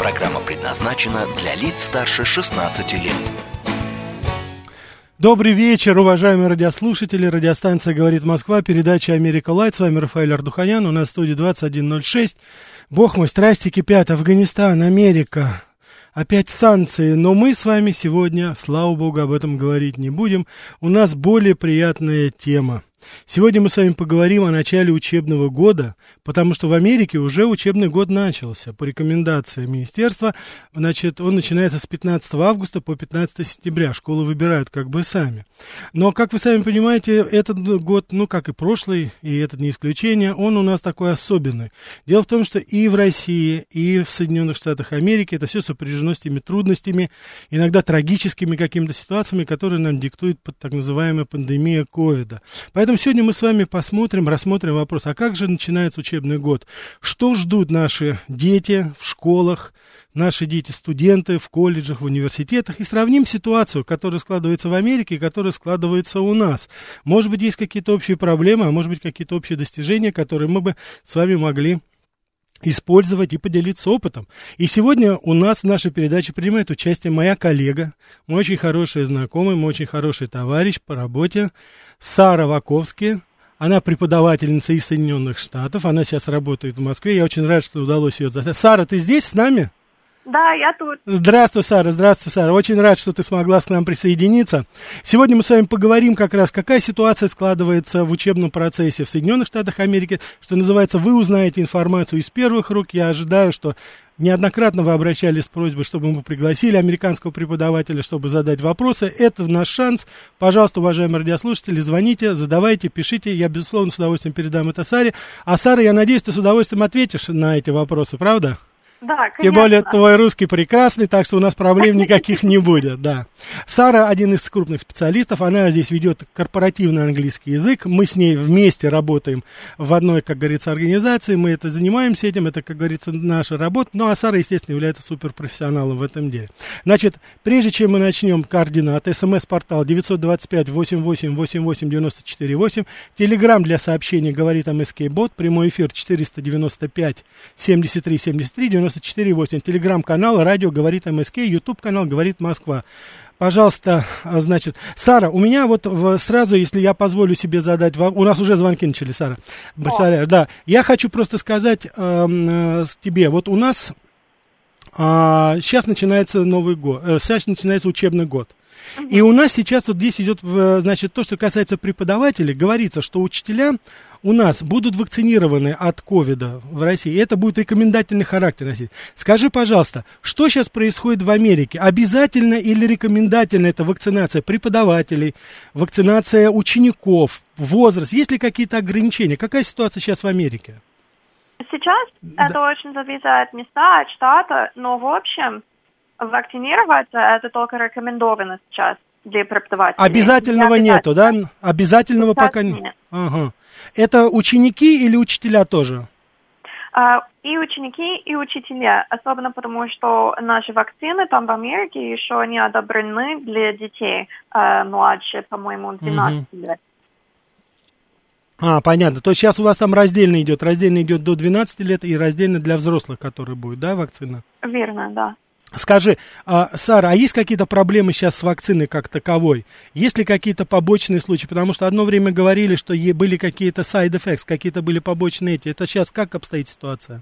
Программа предназначена для лиц старше 16 лет. Добрый вечер, уважаемые радиослушатели. Радиостанция «Говорит Москва», передача «Америка Лайт». С вами Рафаэль Ардуханян. У нас в студии 2106. Бог мой, страсти кипят. Афганистан, Америка, опять санкции, но мы с вами сегодня, слава богу, об этом говорить не будем. У нас более приятная тема. Сегодня мы с вами поговорим о начале учебного года, потому что в Америке уже учебный год начался. По рекомендации министерства, значит, он начинается с 15 августа по 15 сентября. Школы выбирают как бы сами. Но, как вы сами понимаете, этот год, ну, как и прошлый, и этот не исключение, он у нас такой особенный. Дело в том, что и в России, и в Соединенных Штатах Америки это все сопряжено с теми трудностями, иногда трагическими какими-то ситуациями, которые нам диктует так называемая пандемия ковида. Поэтому сегодня мы с вами посмотрим, рассмотрим вопрос, а как же начинается учебный год? Что ждут наши дети в школах, наши дети-студенты в колледжах, в университетах, и сравним ситуацию, которая складывается в Америке и которая складывается у нас. Может быть, есть какие-то общие проблемы, а может быть, какие-то общие достижения, которые мы бы с вами могли использовать и поделиться опытом. И сегодня у нас в нашей передаче принимает участие моя коллега, мой очень хороший знакомый, мой очень хороший товарищ по работе, Сара Ваковски. Она преподавательница из Соединенных Штатов, она сейчас работает в Москве. Я очень рад, что удалось ее застать. Сара, ты здесь с нами? Да, я тут. Здравствуй, Сара, здравствуй, Сара. Очень рад, что ты смогла к нам присоединиться. Сегодня мы с вами поговорим как раз, какая ситуация складывается в учебном процессе в Соединенных Штатах Америки. Что называется, вы узнаете информацию из первых рук. Я ожидаю, что неоднократно вы обращались с просьбой, чтобы мы пригласили американского преподавателя, чтобы задать вопросы. Это наш шанс. Пожалуйста, уважаемые радиослушатели, звоните, задавайте, пишите. Я, безусловно, с удовольствием передам это Саре. А, Сара, я надеюсь, ты с удовольствием ответишь на эти вопросы, правда? Да, конечно. Тем более твой русский прекрасный, так что у нас проблем никаких не будет, да. Сара один из крупных специалистов, она здесь ведет корпоративный английский язык, мы с ней вместе работаем в одной, как говорится, организации, мы это занимаемся этим, это, как говорится, наша работа, ну а Сара, естественно, является суперпрофессионалом в этом деле. Значит, прежде чем мы начнем координаты, смс-портал 925-88-88-94-8, телеграмм для сообщений говорит МСК Бот, прямой эфир 495 73 73 90 94,8. Телеграм-канал «Радио говорит МСК», Ютуб-канал «Говорит Москва». Пожалуйста, а, значит, Сара, у меня вот в, сразу, если я позволю себе задать, у нас уже звонки начали, Сара. Представляешь, да. Я хочу просто сказать э, э, тебе, вот у нас э, сейчас начинается Новый год, э, сейчас начинается учебный год. И у нас сейчас вот здесь идет, значит, то, что касается преподавателей, говорится, что учителя у нас будут вакцинированы от ковида в России, это будет рекомендательный характер носить. Скажи, пожалуйста, что сейчас происходит в Америке? Обязательно или рекомендательно это вакцинация преподавателей, вакцинация учеников, возраст? Есть ли какие-то ограничения? Какая ситуация сейчас в Америке? Сейчас да. это очень зависит от места, от штата, но в общем вакцинироваться это только рекомендовано сейчас для преподавателей. Обязательного нету, да? Обязательного сейчас пока нет. Ага. Это ученики или учителя тоже? Uh, и ученики, и учителя, особенно потому, что наши вакцины там в Америке еще не одобрены для детей uh, младше, по-моему, 12 uh-huh. лет. А, понятно. То есть сейчас у вас там раздельно идет. Раздельно идет до 12 лет и раздельно для взрослых, которые будет, да, вакцина? Верно, да. Скажи, а, Сара, а есть какие-то проблемы сейчас с вакциной как таковой? Есть ли какие-то побочные случаи? Потому что одно время говорили, что были какие-то side effects, какие-то были побочные эти. Это сейчас как обстоит ситуация?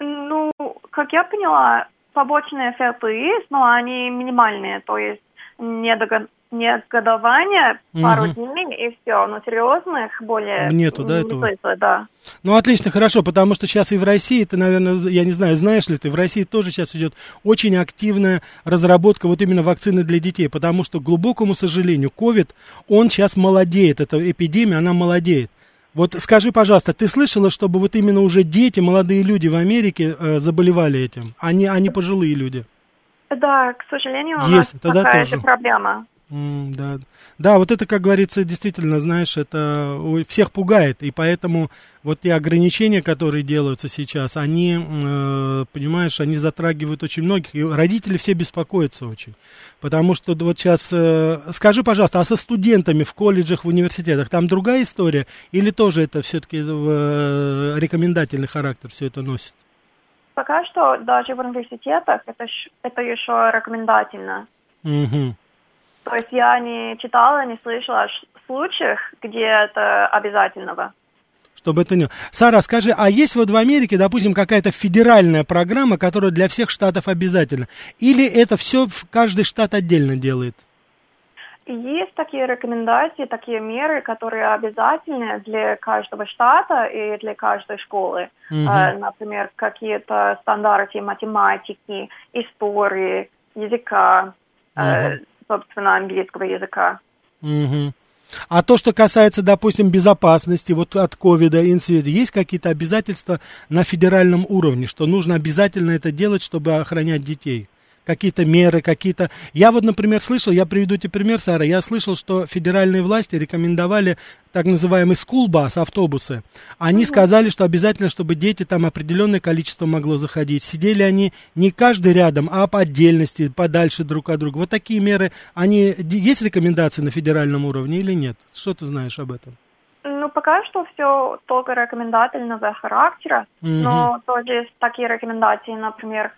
Ну, как я поняла, побочные эффекты есть, но они минимальные. То есть недого негодование пару угу. дней и все, но серьезных более нету, да, не этого? Да. Ну, отлично, хорошо, потому что сейчас и в России, ты, наверное, я не знаю, знаешь ли ты, в России тоже сейчас идет очень активная разработка вот именно вакцины для детей, потому что, к глубокому сожалению, COVID, он сейчас молодеет, эта эпидемия, она молодеет. Вот скажи, пожалуйста, ты слышала, чтобы вот именно уже дети, молодые люди в Америке э, заболевали этим, а не, а не пожилые люди? Да, к сожалению, у Есть, нас тогда такая тоже. же проблема. М, да. да, вот это, как говорится, действительно, знаешь, это всех пугает, и поэтому вот те ограничения, которые делаются сейчас, они, э, понимаешь, они затрагивают очень многих, и родители все беспокоятся очень, потому что вот сейчас, э, скажи, пожалуйста, а со студентами в колледжах, в университетах, там другая история, или тоже это все-таки э, рекомендательный характер все это носит? Пока что даже в университетах это, это еще рекомендательно. Мгм. То есть я не читала, не слышала о случаях, где это обязательного. Чтобы это не... Сара, скажи, а есть вот в Америке, допустим, какая-то федеральная программа, которая для всех штатов обязательна? Или это все каждый штат отдельно делает? Есть такие рекомендации, такие меры, которые обязательны для каждого штата и для каждой школы. Э, например, какие-то стандарты математики, истории, языка, э, собственно, английского языка. Мгм. А то, что касается, допустим, безопасности, вот от ковида, инцидента, есть какие-то обязательства на федеральном уровне, что нужно обязательно это делать, чтобы охранять детей? Какие-то меры, какие-то... Я вот, например, слышал, я приведу тебе пример, Сара, я слышал, что федеральные власти рекомендовали так называемый bus, автобусы. Они сказали, что обязательно, чтобы дети там определенное количество могло заходить. Сидели они не каждый рядом, а по отдельности, подальше друг от друга. Вот такие меры, они... Есть рекомендации на федеральном уровне или нет? Что ты знаешь об этом? Ну, пока что все только рекомендательного характера, Мгм. но тоже есть такие рекомендации, например,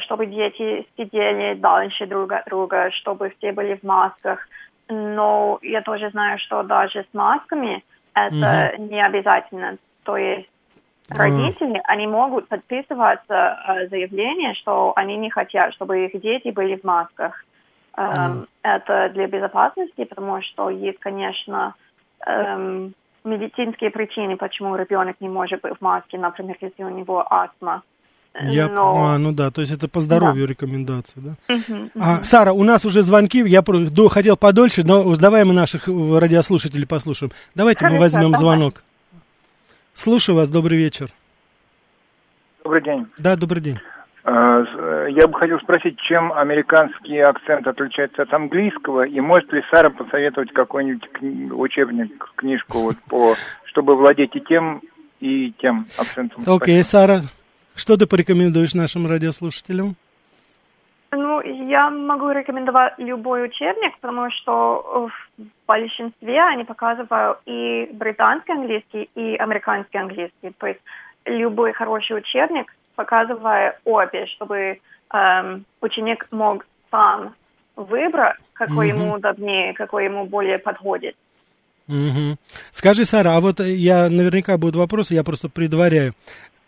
чтобы дети сидели дальше друг от друга, чтобы все были в масках. Но я тоже знаю, что даже с масками это не обязательно. То есть А. родители, они могут подписываться э, заявление, что они не хотят, чтобы их дети были в масках. Эм, Это для безопасности, потому что есть, конечно, эм, медицинские причины, почему ребенок не может быть в маске, например, если у него астма. Я... Но- А, ну да, то есть это по здоровью рекомендации, да? Мгм. А, Сара, у нас уже звонки, я до- хотел подольше, но давай мы наших э, радиослушателей послушаем. Давайте мы Хорошо, возьмем давай. звонок. Слушаю вас, добрый вечер. Добрый день. Да, добрый день. А, э, Я бы хотел спросить, чем американский акцент отличается от английского, и может ли Сара посоветовать какой-нибудь кни- учебник, книжку, вот по, чтобы владеть и тем, и тем акцентом? Окей, Спасибо. Сара, что ты порекомендуешь нашим радиослушателям? Ну, я могу рекомендовать любой учебник, потому что в большинстве они показывают и британский английский, и американский английский. То есть любой хороший учебник показывает обе, чтобы эм, ученик мог сам выбрать, какой Мгм. ему удобнее, какой ему более подходит. Мгм. Скажи, Сара, а вот я наверняка будут вопросы, я просто предваряю.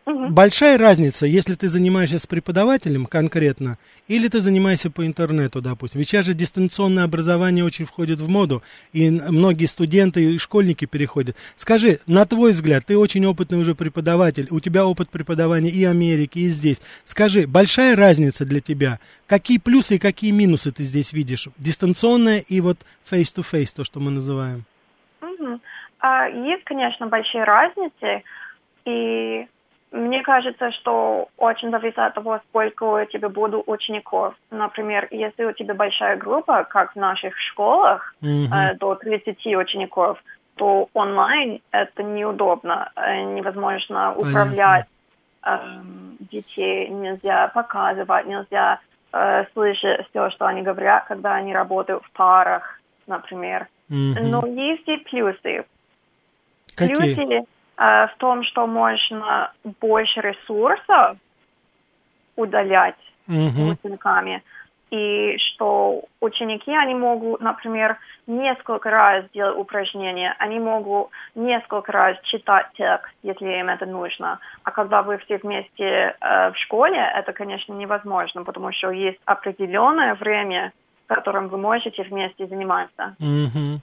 Мгм. Большая разница, если ты занимаешься с преподавателем конкретно, или ты занимаешься по интернету, допустим. Ведь сейчас же дистанционное образование очень входит в моду, и многие студенты и школьники переходят. Скажи, на твой взгляд, ты очень опытный уже преподаватель, у тебя опыт преподавания и Америки, и здесь. Скажи, большая разница для тебя? Какие плюсы и какие минусы ты здесь видишь? Дистанционное и вот face-to-face, то, что мы называем. Мгм. А, Есть, конечно, большие разницы, и мне кажется, что очень зависит от того, сколько у тебя будут учеников. Например, если у тебя большая группа, как в наших школах, Мгм. э, до 30 учеников, то онлайн это неудобно, э, невозможно управлять эм, детей, нельзя показывать, нельзя э, слышать все, что они говорят, когда они работают в парах, например. Мгм. Но есть и плюсы. Какие? Плюсы э, в том, что можно больше ресурсов удалять учениками. И что ученики, они могут, например, несколько раз делать упражнения, они могут несколько раз читать текст, если им это нужно. А когда вы все вместе э, в школе, это, конечно, невозможно, потому что есть определенное время, в котором вы можете вместе заниматься. Мгм.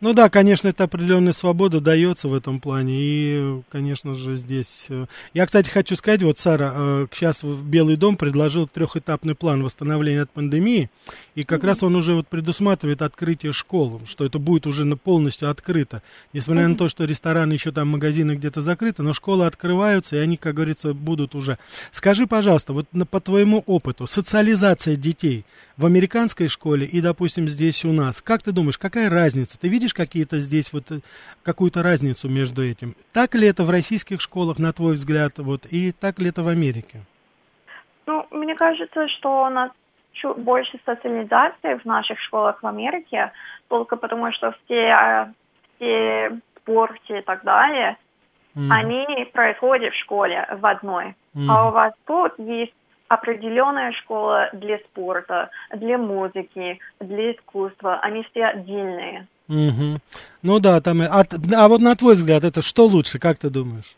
Ну да, конечно, это определенная свобода дается в этом плане. И, конечно же, здесь... Э, я, кстати, хочу сказать, вот, Сара, сейчас э, Белый дом предложил трехэтапный план восстановления от пандемии. И как mm-hmm. раз он уже вот предусматривает открытие школ, что это будет уже полностью открыто. Несмотря mm-hmm. на то, что рестораны, еще там магазины где-то закрыты, но школы открываются, и они, как говорится, будут уже. Скажи, пожалуйста, вот по твоему опыту, социализация детей в американской школе и, допустим, здесь у нас, как ты думаешь, какая разница? Ты видишь какие-то здесь вот э, какую-то разницу между этим? Так ли это в российских школах, на твой взгляд, вот, и так ли это в Америке? Ну, мне кажется, что у нас чуть больше социализации в наших школах в Америке, только потому что все, а, все спорты и так далее, mm. они происходят в школе в одной. Mm. А у вас тут есть определенная школа для спорта, для музыки, для искусства. Они все отдельные. Угу. Ну да, там. А, а вот на твой взгляд, это что лучше, как ты думаешь?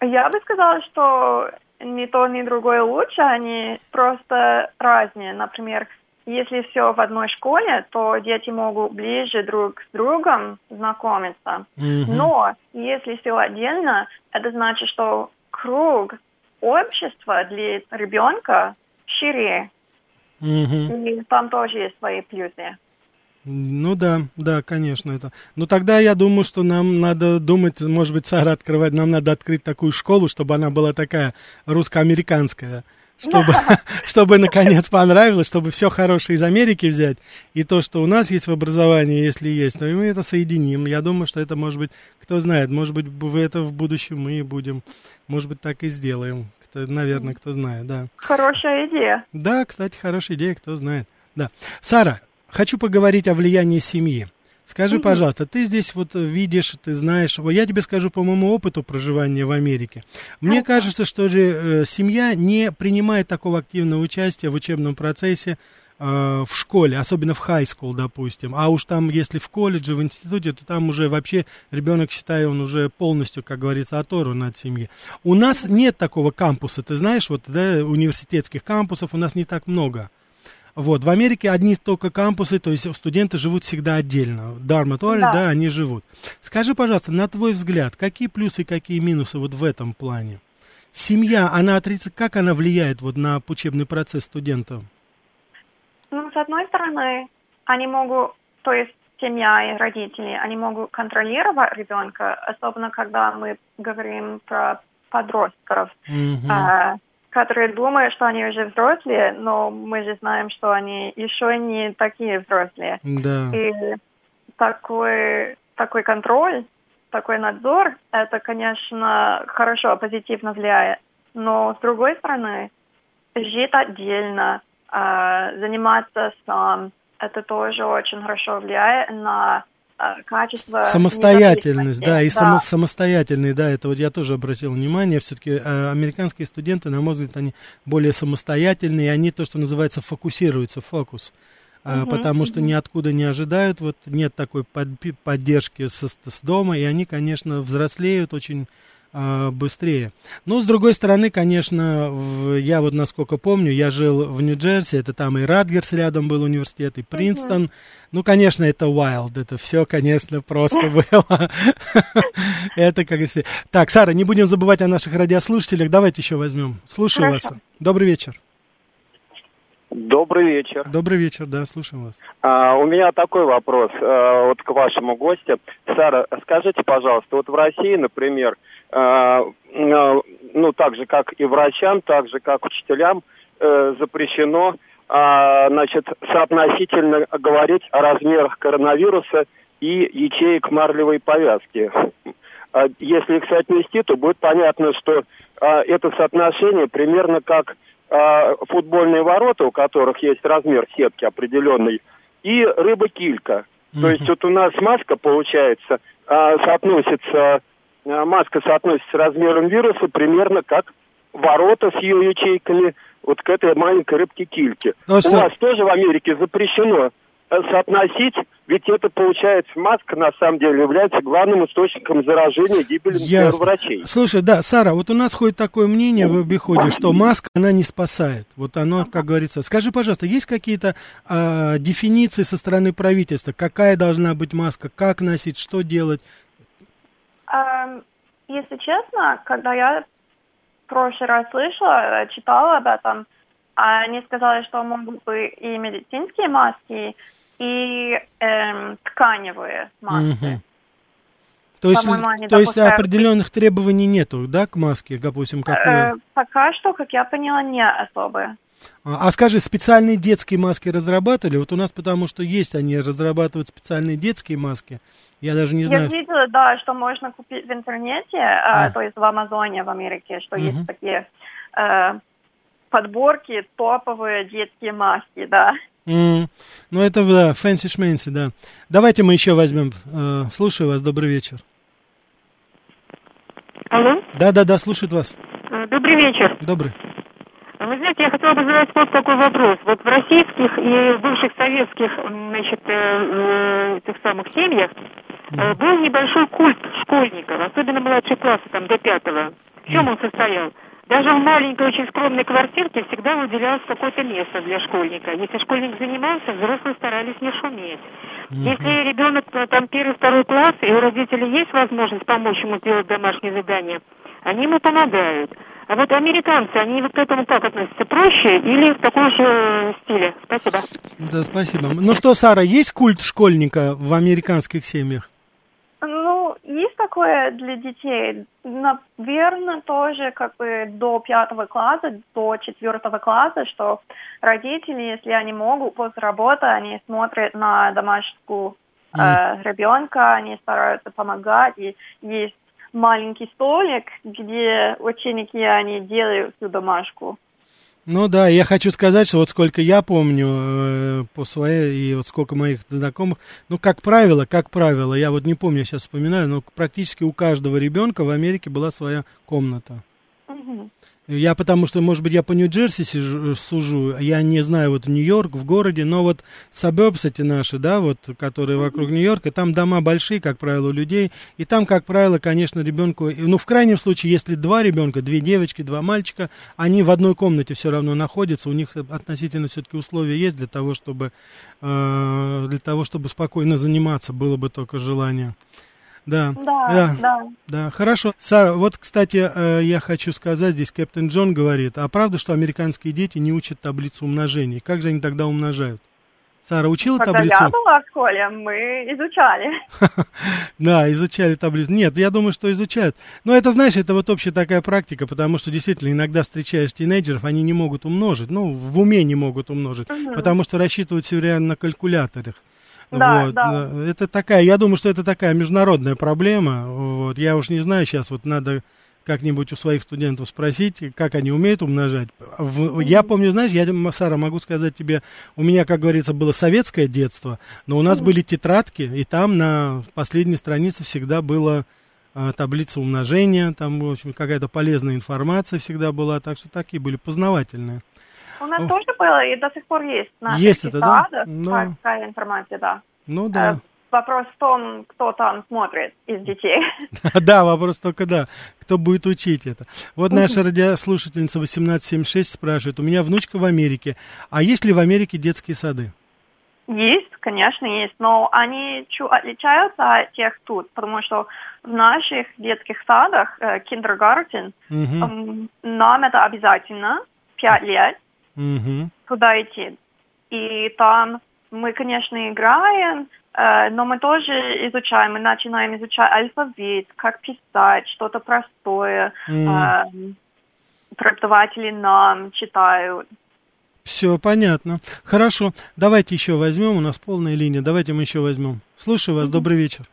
Я бы сказала, что ни то, ни другое лучше, они просто разные. Например, если все в одной школе, то дети могут ближе друг с другом знакомиться. Mm-hmm. Но если все отдельно, это значит, что круг общества для ребенка шире. Mm-hmm. И там тоже есть свои плюсы. Ну да, да, конечно, это. Но тогда я думаю, что нам надо думать, может быть, Сара открывать, нам надо открыть такую школу, чтобы она была такая русско-американская чтобы, чтобы наконец понравилось, чтобы все хорошее из Америки взять, и то, что у нас есть в образовании, если есть, но мы это соединим. Я думаю, что это может быть, кто знает, может быть, в это в будущем мы будем, может быть, так и сделаем. Кто, наверное, кто знает, да. Хорошая идея. Да, кстати, хорошая идея, кто знает. Да. Сара, хочу поговорить о влиянии семьи. Скажи, угу. пожалуйста, ты здесь вот видишь, ты знаешь, я тебе скажу по моему опыту проживания в Америке. Мне ага. кажется, что же э, семья не принимает такого активного участия в учебном процессе э, в школе, особенно в high school, допустим. А уж там, если в колледже, в институте, то там уже вообще ребенок, считаю, он уже полностью, как говорится, оторван от семьи. У нас нет такого кампуса, ты знаешь, вот, да, университетских кампусов у нас не так много. Вот, в Америке одни только кампусы, то есть студенты живут всегда отдельно. Дарматуари, да. да, они живут. Скажи, пожалуйста, на твой взгляд, какие плюсы и какие минусы вот в этом плане? Семья, она отрицает, как она влияет вот на учебный процесс студентов? Ну, с одной стороны, они могут, то есть семья и родители, они могут контролировать ребенка, особенно когда мы говорим про подростков. Mm-hmm. А, которые думают, что они уже взрослые, но мы же знаем, что они еще не такие взрослые. Да. И такой, такой контроль, такой надзор, это, конечно, хорошо, позитивно влияет. Но, с другой стороны, жить отдельно, э, заниматься сам, это тоже очень хорошо влияет на качество... Самостоятельность, да, и да. Само, самостоятельный, да, это вот я тоже обратил внимание, все-таки э, американские студенты, на мой взгляд, они более самостоятельные, они то, что называется, фокусируются, фокус. Uh-huh, потому что uh-huh. ниоткуда не ожидают, вот нет такой под, поддержки с, с дома, и они, конечно, взрослеют очень э, быстрее. Но, с другой стороны, конечно, в, я вот насколько помню, я жил в Нью-Джерси, это там и Радгерс рядом был университет, и Принстон. Uh-huh. Ну, конечно, это wild, это все, конечно, просто было. Это как если... Так, Сара, не будем забывать о наших радиослушателях, давайте еще возьмем. Слушаю вас. Добрый вечер. Добрый вечер. Добрый вечер, да, слушаем вас. А, у меня такой вопрос а, вот к вашему гостю. Сара, скажите, пожалуйста, вот в России, например, а, а, ну, так же, как и врачам, так же, как учителям, э, запрещено, а, значит, соотносительно говорить о размерах коронавируса и ячеек марлевой повязки. Если их соотнести, то будет понятно, что это соотношение примерно как футбольные ворота, у которых есть размер сетки определенный, и рыба-килька. То есть вот у нас маска, получается, соотносится Э, маска соотносится с размером вируса примерно как ворота с ее ячейками вот к этой маленькой рыбке кильке. Ну, У вас тоже в Америке запрещено соотносить, ведь это получается маска на самом деле является главным источником заражения гибели Ясно. врачей. Слушай, да, Сара, вот у нас ходит такое мнение в обиходе, что маска, она не спасает. Вот оно, как говорится. Скажи, пожалуйста, есть какие-то а, дефиниции со стороны правительства? Какая должна быть маска? Как носить? Что делать? Эм, если честно, когда я в прошлый раз слышала, э, читала об этом, они сказали, что могут быть и медицинские маски, и эм, тканевые маски. Мгм. То есть, они то есть допускают- определенных требований нету, да, к маске, допустим, какой? Э, пока что, как я поняла, не особо. А, а скажи, специальные детские маски разрабатывали? Вот у нас потому что есть, они разрабатывают специальные детские маски. Я даже не Я знаю. видела, да, что можно купить в интернете, э, А. то есть в Амазоне в Америке, что Мгм. есть такие э, подборки топовые детские маски, да. М, Ну, это, да, fancy shmancy, да. Давайте мы еще возьмем. Э, слушаю вас, добрый вечер. Алло, Да-да-да, слушает вас. Э, добрый вечер. Добрый. Вы знаете, я хотела бы задать вот такой вопрос. Вот в российских и бывших советских, значит, э, э, этих самых семьях э, был небольшой культ школьников, особенно младшие классы, там, до пятого. В чем он состоял? Даже в маленькой, очень скромной квартирке всегда выделялось какое-то место для школьника. Если школьник занимался, взрослые старались не шуметь. Если ребенок э, там первый, второй класс, и у родителей есть возможность помочь ему сделать домашнее задание, они ему помогают. А вот американцы, они вот к этому как относятся? Проще или в таком же э, стиле? Спасибо. Да, спасибо. Ну что, Сара, есть культ школьника в американских семьях? Такое для детей. Наверное, тоже как бы до пятого класса, до четвертого класса, что родители, если они могут после работы, они смотрят на домашку э, ребенка, они стараются помогать. И есть маленький столик, где ученики, они делают всю домашку. Ну да, я хочу сказать, что вот сколько я помню э, по своей, и вот сколько моих знакомых, ну, как правило, как правило, я вот не помню, я сейчас вспоминаю, но практически у каждого ребенка в Америке была своя комната. Мгм. Я потому что, может быть, я по Нью-Джерси сижу- сужу, я не знаю, вот Нью-Йорк, в городе, но вот suburbs эти наши, да, вот, которые вокруг Нью-Йорка, там дома большие, как правило, у людей, и там, как правило, конечно, ребенку, ну, в крайнем случае, если два ребенка, две девочки, два мальчика, они в одной комнате все равно находятся, у них относительно все-таки условия есть для того, чтобы, э, для того, чтобы спокойно заниматься, было бы только желание. Да, Да, да. да, хорошо. Сара, вот, кстати, э, я хочу сказать, здесь Кэптен Джон говорит, а правда, что американские дети не учат таблицу умножения? Как же они тогда умножают? Сара учила Когда таблицу? я была в школе, мы изучали. Да, изучали таблицу. Нет, я думаю, что изучают. Но это, знаешь, это вот общая такая практика, потому что действительно иногда встречаешь тинейджеров, они не могут умножить, ну, в уме не могут умножить, потому что рассчитывают все время на калькуляторах. Да, вот. да. э, Это такая, я думаю, что это такая международная проблема. Вот. Я уж не знаю, сейчас вот надо как-нибудь у своих студентов спросить, как они умеют умножать. В- я помню, знаешь, я, Сара, могу сказать тебе, у меня, как говорится, было советское детство, но у нас были тетрадки, и там на последней странице всегда была а, таблица умножения, там, в общем, какая-то полезная информация всегда была, так что такие были познавательные. У нас О. тоже было и до сих пор есть на Есть это, да? тетрадях Да. такая информация, да. Ну Э, да. Вопрос в том, кто там смотрит из детей. Да, вопрос только да. Кто будет учить это? Вот наша радиослушательница 1876 спрашивает. У меня внучка в Америке. А есть ли в Америке детские сады? Есть, конечно, есть, но они чу- отличаются от тех тут, потому что в наших детских садах, э, kindergarten, Мгм, м, нам это обязательно, пять лет, мгм. туда идти. И там мы, конечно, играем, э, но мы тоже изучаем, мы начинаем изучать алфавит, как писать, что-то простое. М. Эм, Преподаватели нам читают. Все понятно. Хорошо. Давайте еще возьмем. У нас полная линия. Давайте мы еще возьмем. Слушаю вас. Добрый вечер.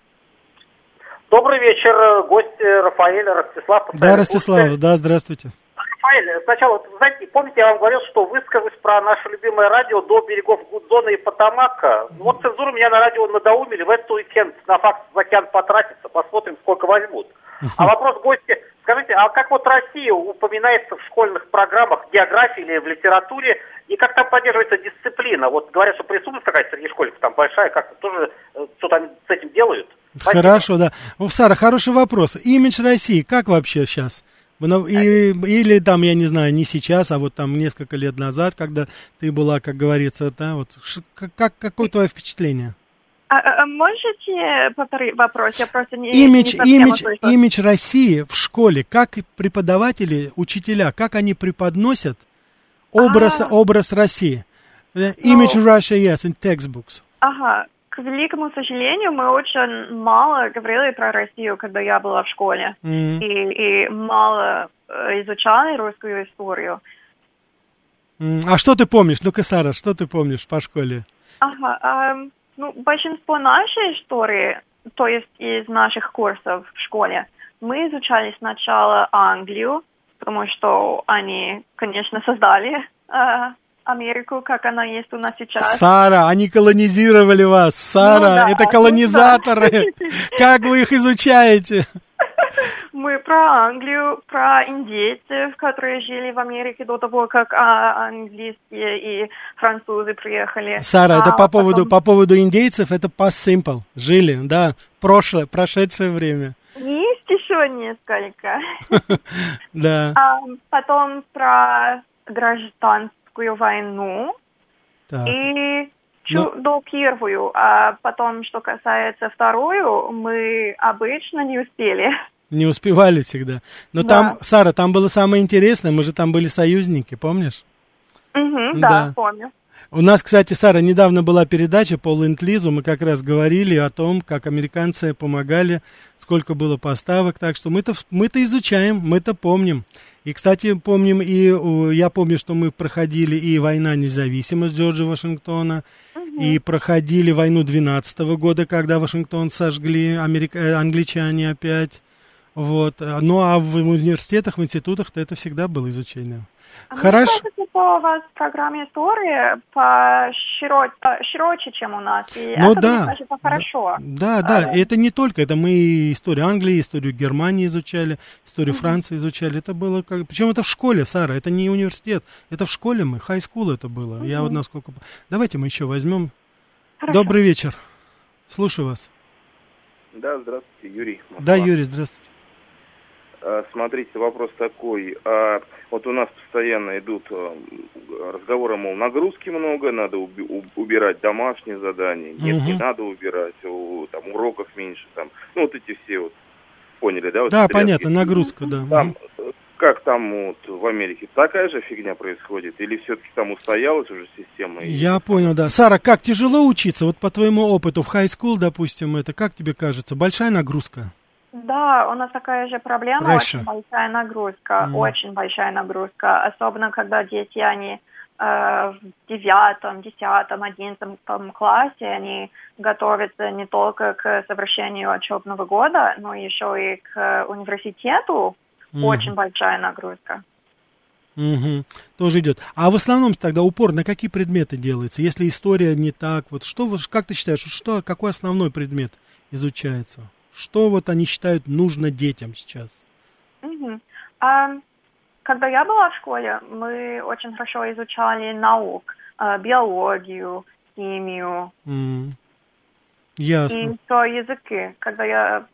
Добрый вечер, э, гость э, Рафаэль, Ростислав. Да, Ростислав. Да, здравствуйте. Рафаэль, сначала, знаете, помните, я вам говорил, что выскажусь про наше любимое радио до берегов Гудзона и Потамака. Ну, Вот цензуру меня на радио надоумили, в этот уикенд на факт в океан потратиться, посмотрим, сколько возьмут. А вопрос гости, скажите, а как вот Россия упоминается в школьных программах, географии или в литературе, и как там поддерживается дисциплина? Вот говорят, что присутствует какая-то среди школьников там большая, как тоже э, что-то они с этим делают? Спасибо. Хорошо, да. Сара, хороший вопрос. Имидж России, как вообще сейчас? И, или там, я не знаю, не сейчас, а вот там несколько лет назад, когда ты была, как говорится, да, вот, как, какое твое впечатление? А, а, а можете повторить вопрос? Я просто не имидж, не имидж, услышала. имидж России в школе, как преподаватели, учителя, как они преподносят образ, А. образ России? Э, Image Russia, yes, in textbooks. Ага. К великому сожалению, мы очень мало говорили про Россию, когда я была в школе. М, И, и мало э, изучали русскую историю. А что ты помнишь? Ну-ка, Сара, что ты помнишь по школе? Ага. ам, ну, большинство нашей истории, то есть из наших курсов в школе, мы изучали сначала Англию, потому что они, конечно, создали э, Америку, как она есть у нас сейчас. Сара, они колонизировали вас. Сара, Ну да, это ну колонизаторы. да. Как вы их изучаете? Мы про Англию, про индейцев, которые жили в Америке до того, как а, английские и французы приехали. Сара, это А по поводу, потом по поводу индейцев, это past simple. Жили, да, прошлое, прошедшее время. Есть еще несколько. Да, А, потом про гражданскую войну так. и Ну- чу- до первую. А потом, что касается вторую, мы обычно не успели. Не успевали всегда. Но Да. там, Сара, там было самое интересное, мы же там были союзники, помнишь? Мгм, Да. да, помню. У нас, кстати, Сара, недавно была передача по ленд-лизу, мы как раз говорили о том, как американцы помогали, сколько было поставок, так что мы-то, мы-то изучаем, мы-то помним. И, кстати, помним, и я помню, что мы проходили и война независимость Джорджа Вашингтона, и проходили войну 12 года, когда Вашингтон сожгли америка- э, англичане опять. Вот. А, Ну, а в университетах, в институтах-то это всегда было изучение. А мне Хорошо. кажется, что у вас в программе истории поширо- по- широче, чем у нас. И Ну это, да. мне кажется, хорошо. Да, да, и это не только, это мы историю Англии, историю Германии изучали, историю Франции изучали. Это было как... Причем это в школе, Сара, это не университет, это в школе мы, хай-скул это было. Я вот насколько... Давайте мы еще возьмем. Хорошо. Добрый вечер. Слушаю вас. Да, здравствуйте, Юрий. Москва. Да, Юрий, здравствуйте. А, Смотрите, вопрос такой. А, Вот у нас постоянно идут а, разговоры, мол, нагрузки много, надо убирать домашние задания. Нет, не Мгм. надо убирать, у- там уроков меньше. Там. Ну, вот эти все вот, поняли, да? вот Да, понятно, нагрузка, да. Там, э, как там вот в Америке, такая же фигня происходит? Или все-таки там устоялась уже система? Я понял, да. Сара, как тяжело учиться? Вот по твоему опыту в хай-скул, допустим, это как тебе кажется? Большая нагрузка? Да, у нас такая же проблема, Pressure. очень большая нагрузка, Мгм. очень большая нагрузка, особенно когда дети, они э, в девятом, десятом, одиннадцатом классе, они готовятся не только к совершению учебного года, но еще и к университету, Мгм. очень большая нагрузка. Мгм. Тоже идет. А в основном тогда упор на какие предметы делается? Если история не так, вот что, вы- как ты считаешь, что, какой основной предмет изучается? Что вот они считают нужно детям сейчас? А, когда я была в школе, мы очень хорошо изучали наук, э, биологию, химию, и Ясно. еще языки. Когда я,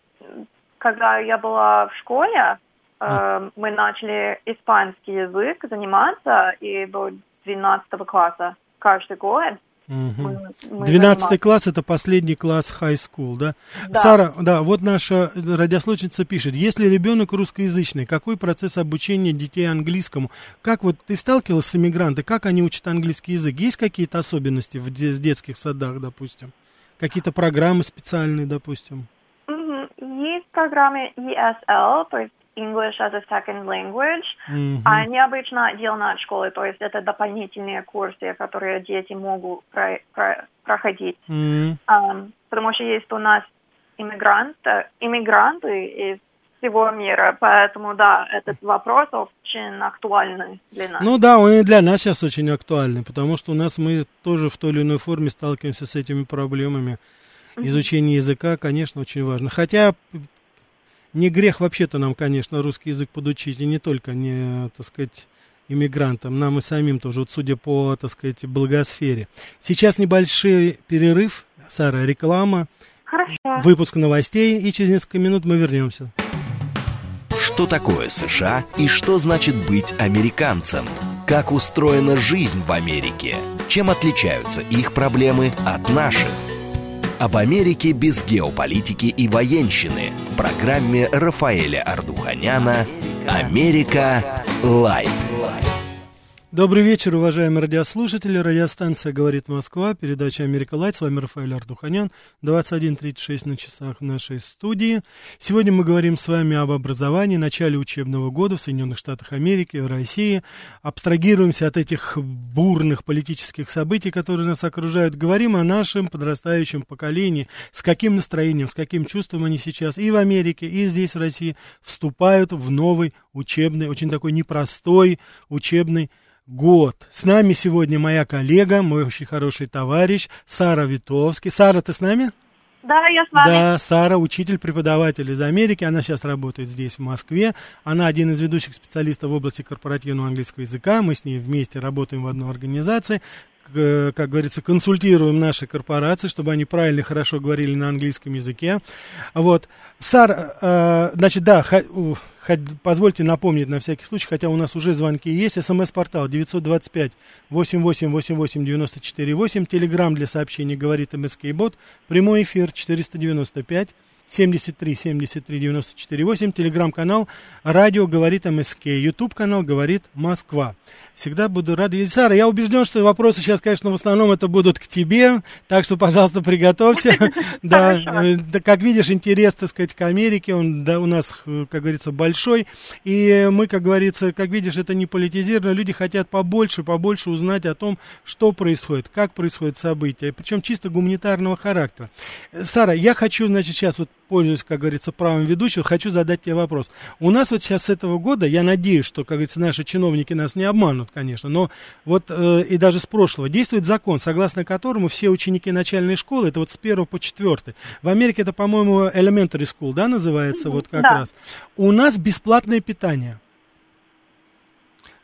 когда я была в школе, э, мы начали испанский язык заниматься, и до 12 класса каждый год Мы, Двенадцатый занимались. класс это последний класс high school, да? Да. Сара, да, вот наша радиослушница пишет, если ребенок русскоязычный, какой процесс обучения детей английскому? Как вот ты сталкивалась с иммигрантами, как они учат английский язык? Есть какие-то особенности в, де- в детских садах, допустим? Какие-то программы специальные, допустим? Мгм. Есть программы ESL, то есть English as a Second Language. Мгм. Они обычно от школы, то есть это дополнительные курсы, которые дети могут про- про- проходить. М. Ам, потому что есть у нас иммигранты, иммигранты из всего мира, поэтому да, этот вопрос очень актуальный для нас. Ну да, он и для нас сейчас очень актуальный, потому что у нас мы тоже в той или иной форме сталкиваемся с этими проблемами. Изучение языка, конечно, очень важно. Хотя не грех вообще-то нам, конечно, русский язык подучить, и не только, не, так сказать, иммигрантам, нам и самим тоже, вот судя по, так сказать, благосфере. Сейчас небольшой перерыв, Сара, реклама, Хорошо. выпуск новостей, и через несколько минут мы вернемся. Что такое США и что значит быть американцем? Как устроена жизнь в Америке? Чем отличаются их проблемы от наших? Об Америке без геополитики и военщины в программе Рафаэля Ардуханяна «Америка. Лайт». Добрый вечер, уважаемые радиослушатели. Радиостанция «Говорит Москва», передача «Америка Лайт». С вами Рафаэль Ардуханян, 21.36 на часах в нашей студии. Сегодня мы говорим с вами об образовании, начале учебного года в Соединенных Штатах Америки, в России. Абстрагируемся от этих бурных политических событий, которые нас окружают. Говорим о нашем подрастающем поколении, с каким настроением, с каким чувством они сейчас и в Америке, и здесь, в России, вступают в новый учебный, очень такой непростой учебный год. С нами сегодня моя коллега, мой очень хороший товарищ Сара Витовский. Сара, ты с нами? Да, я с вами. Да, Сара, учитель, преподаватель из Америки. Она сейчас работает здесь, в Москве. Она один из ведущих специалистов в области корпоративного английского языка. Мы с ней вместе работаем в одной организации как говорится, консультируем наши корпорации, чтобы они правильно хорошо говорили на английском языке. Вот. Сар, э, значит, да, позвольте напомнить на всякий случай, хотя у нас уже звонки есть, смс-портал 925 8888 94 8, телеграмм для сообщений говорит МСК Бот, прямой эфир 495 73 73 94 8, телеграм-канал радио говорит МСК, ютуб канал говорит Москва. Всегда буду рад. И, Сара, я убежден, что вопросы сейчас, конечно, в основном это будут к тебе, так что, пожалуйста, приготовься. Да, э, да, как видишь, интерес, так сказать, к Америке, он да, у нас, э, как говорится, большой. И мы, как говорится, как видишь, это не политизировано. Люди хотят побольше, побольше узнать о том, что происходит, как происходят события, причем чисто гуманитарного характера. Э, Сара, я хочу, значит, сейчас вот пользуясь, как говорится, правом ведущего, хочу задать тебе вопрос. У нас вот сейчас с этого года, я надеюсь, что, как говорится, наши чиновники нас не обманут, конечно, но вот э, и даже с прошлого действует закон, согласно которому все ученики начальной школы, это вот с 1 по 4, в Америке это, по-моему, elementary school, да, называется, вот как Да. раз. У нас бесплатное питание.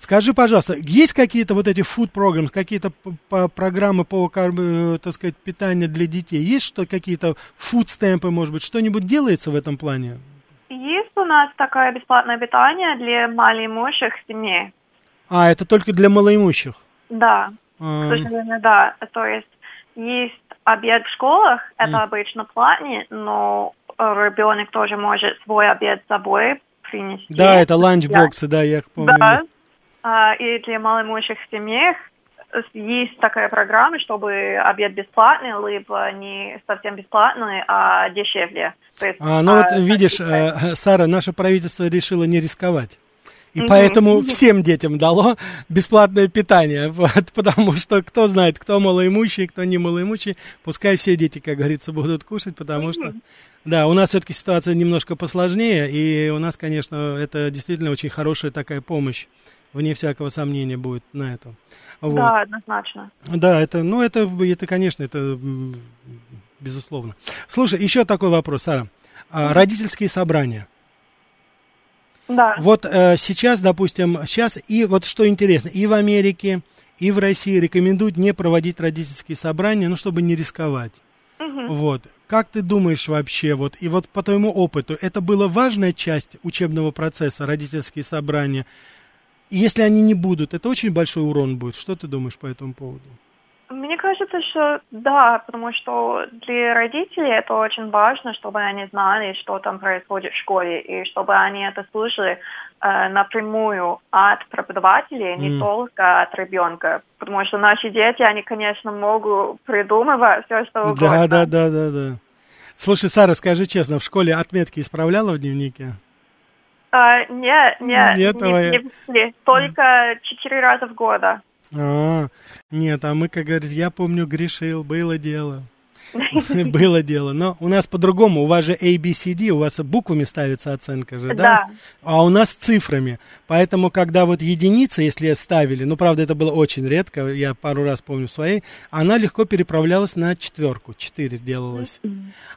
Скажи, пожалуйста, есть какие-то вот эти food programs, какие-то программы по, э, так сказать, питанию для детей? Есть что, какие-то food стемпы, может быть, что-нибудь делается в этом плане? Есть у нас такое бесплатное питание для малоимущих семей. А, это только для малоимущих. Да, А, к сожалению, да. То есть есть обед в школах, это Мгм. обычно платный, но ребенок тоже может свой обед с собой принести. да, это ланчбоксы, да, я их помню. Да. А, и для малоимущих семей есть такая программа, чтобы обед бесплатный, либо не совсем бесплатный, а дешевле. То есть, А, ну вот а, видишь, какие-то- э, Сара, наше правительство решило не рисковать. И поэтому всем детям дало бесплатное питание. Вот, потому что кто знает, кто малоимущий, кто не малоимущий, пускай все дети, как говорится, будут кушать, потому что... Да, у нас все-таки ситуация немножко посложнее, и у нас, конечно, это действительно очень хорошая такая помощь, вне всякого сомнения будет на этом. Вот. Да, однозначно. Да, это, ну, это, это, конечно, это безусловно. Слушай, еще такой вопрос, Сара. А, родительские собрания. Да. Вот э, сейчас, допустим, сейчас и вот что интересно, и в Америке, и в России рекомендуют не проводить родительские собрания, ну, чтобы не рисковать. Мгм. Вот. Как ты думаешь вообще, вот, и вот по твоему опыту, это была важная часть учебного процесса, родительские собрания? И если они не будут, это очень большой урон будет. Что ты думаешь по этому поводу? Мне кажется, что да, потому что для родителей это очень важно, чтобы они знали, что там происходит в школе, и чтобы они это слышали э, напрямую от преподавателей, не М. только от ребенка. Потому что наши дети, они, конечно, могут придумывать все, что угодно. Да, да, да, да, да. Слушай, Сара, скажи честно, в школе отметки исправляла в дневнике? А, нет, нет, Нет, не, не вышли. только четыре раза в года. А, нет, а мы, как говорится, я помню, грешил, было дело. Было дело. Но у нас по-другому. У вас же ABCD, у вас буквами ставится оценка же, да? Да. А у нас цифрами. Поэтому, когда вот единица, если ставили, ну, правда, это было очень редко, я пару раз помню своей, она легко переправлялась на четверку. Четыре сделалось.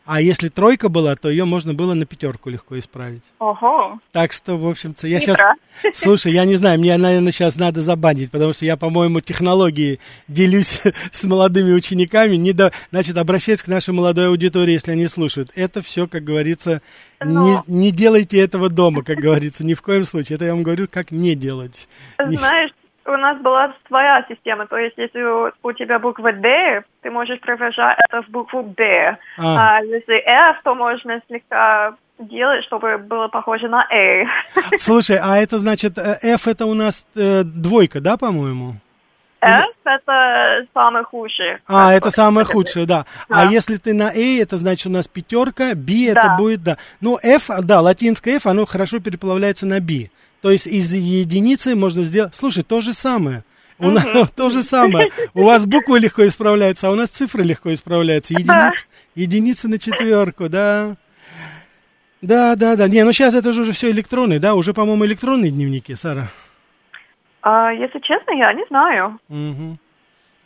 А если тройка была, то ее можно было на пятерку легко исправить. Ого. Так что, в общем-то, я сейчас... Слушай, я не знаю, мне, наверное, сейчас надо забанить, потому что я, по-моему, технологии делюсь с молодыми учениками. Не до... Значит, обращаясь к нашей молодой аудитории, если они слушают. Это все, как говорится, не, Но- не делайте этого дома, как говорится, ни в коем случае. Это я вам говорю, как не делать. Не- Знаешь, у нас была своя система, то есть если у, у тебя буква D, ты можешь превращать это в букву D. А. А, если F, то можно слегка делать, чтобы было похоже на A. Слушай, а это значит, э, F это у нас э, двойка, да, по-моему? Это самый худший. А, это самое худшее, да. А если ты на A, это значит у нас пятерка, B это будет, да. Ну, F, да, латинское F, оно хорошо переплавляется на B. То есть из единицы можно сделать... Слушай, то же самое. У нас то же самое. У вас буквы легко исправляются, а у нас цифры легко исправляются. Единиц, единицы на четверку, да. Да, да, да. Не, ну сейчас это же уже все электронные, да? Уже, по-моему, электронные дневники, Сара. А, если честно, я не знаю. Мгм.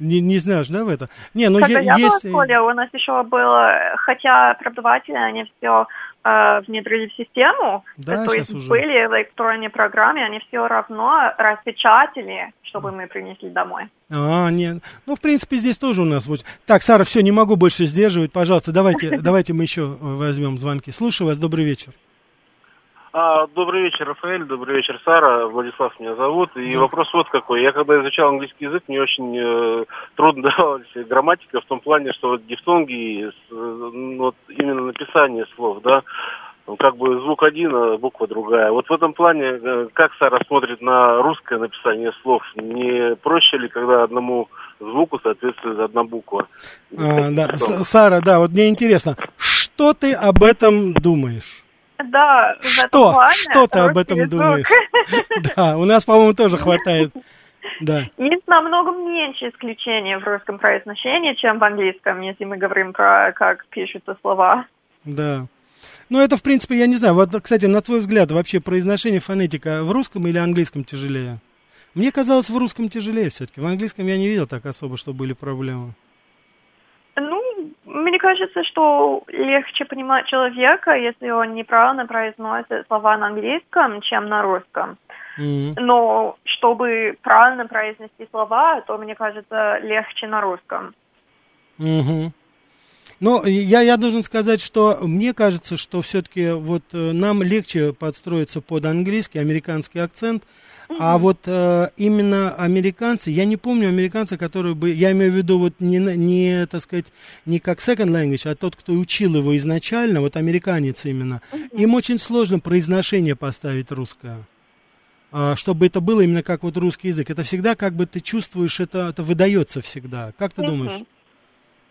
Не, не знаешь, да, в это? Не, ну Когда е- я есть... была в школе, у нас еще было, хотя преподаватели, они все внедрили в систему, Да, то есть уже. были электронные программы, они все равно распечатали, чтобы мы принесли домой. А, нет. Ну, в принципе, здесь тоже у нас вот. Так, Сара, все, не могу больше сдерживать. Пожалуйста, давайте, давайте мы еще возьмем звонки. Слушаю вас, добрый вечер. А, добрый вечер, Рафаэль, добрый вечер, Сара. Владислав меня зовут. И вопрос вот какой. Я когда изучал английский язык, мне очень э, трудно давалась грамматика в том плане, что вот дифтонги, э, вот именно написание слов, да, ну, как бы звук один, а буква другая. Вот в этом плане, э, как Сара смотрит на русское написание слов? Не проще ли, когда одному звуку соответствует одна буква? А, да, Сара, да, вот мне интересно, что ты об этом думаешь? Да, Что? плане Что ты об этом язык думаешь? Да, у нас, по-моему, тоже хватает. Да. Есть намного меньше исключений в русском произношении, чем в английском, если мы говорим про как пишутся слова. Да. Ну, это, в принципе, я не знаю. Вот, кстати, на твой взгляд, вообще произношение фонетика в русском или английском тяжелее? Мне казалось, в русском тяжелее все-таки. В английском я не видел так особо, что были проблемы. Ну, мне кажется, что легче понимать человека, если он неправильно произносит слова на английском, чем на русском. Мгм. Но чтобы правильно произнести слова, то, мне кажется, легче на русском. Мгм. Ну, я, я должен сказать, что мне кажется, что все-таки вот э, нам легче подстроиться под английский, американский акцент, а вот э, именно американцы, я не помню американца, который бы, я имею в виду вот не, не, так сказать, не как second language, а тот, кто учил его изначально, вот американец именно, им очень сложно произношение поставить русское. А, чтобы это было именно как вот русский язык. Это всегда как бы ты чувствуешь, это, это выдается всегда. Как ты думаешь?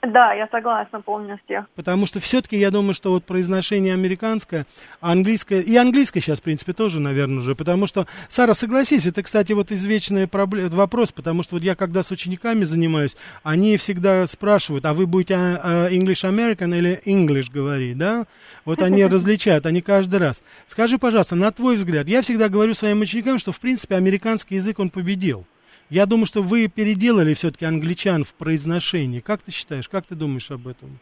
Да, я согласна полностью. Потому что все-таки я думаю, что вот произношение американское, а английское, и английское сейчас, в принципе, тоже, наверное, уже. Потому что, Сара, согласись, это, кстати, вот извечный проблем, вопрос, потому что вот я когда с учениками занимаюсь, они всегда спрашивают, а вы будете а, а, English American или English говорить, да? Вот они различают, они каждый раз. Скажи, пожалуйста, на твой взгляд, я всегда говорю своим ученикам, что, в принципе, американский язык, он победил. Я думаю, что вы переделали все-таки англичан в произношении. Как ты считаешь, как ты думаешь об этом?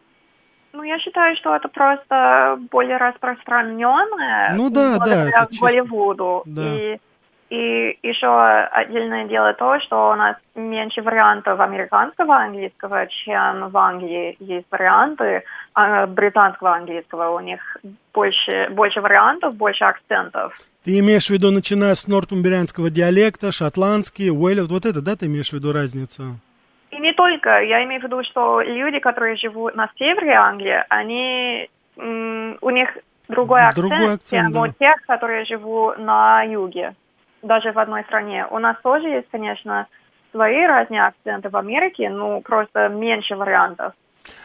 Ну, я считаю, что это просто более распространенное Ну да, да, это чисто- Голливуду. да. И, и еще отдельное дело то, что у нас меньше вариантов американского английского, чем в Англии есть варианты а, британского английского. У них больше, больше вариантов, больше акцентов. Ты имеешь в виду, начиная с нортумберянского диалекта, шотландский, уэльф, вот это, да, ты имеешь в виду разницу? И не только. Я имею в виду, что люди, которые живут на севере Англии, они у них другой акцент, Другой акцент, чем да. у тех, которые живут на юге, даже в одной стране. У нас тоже есть, конечно, свои разные акценты в Америке, ну просто меньше вариантов.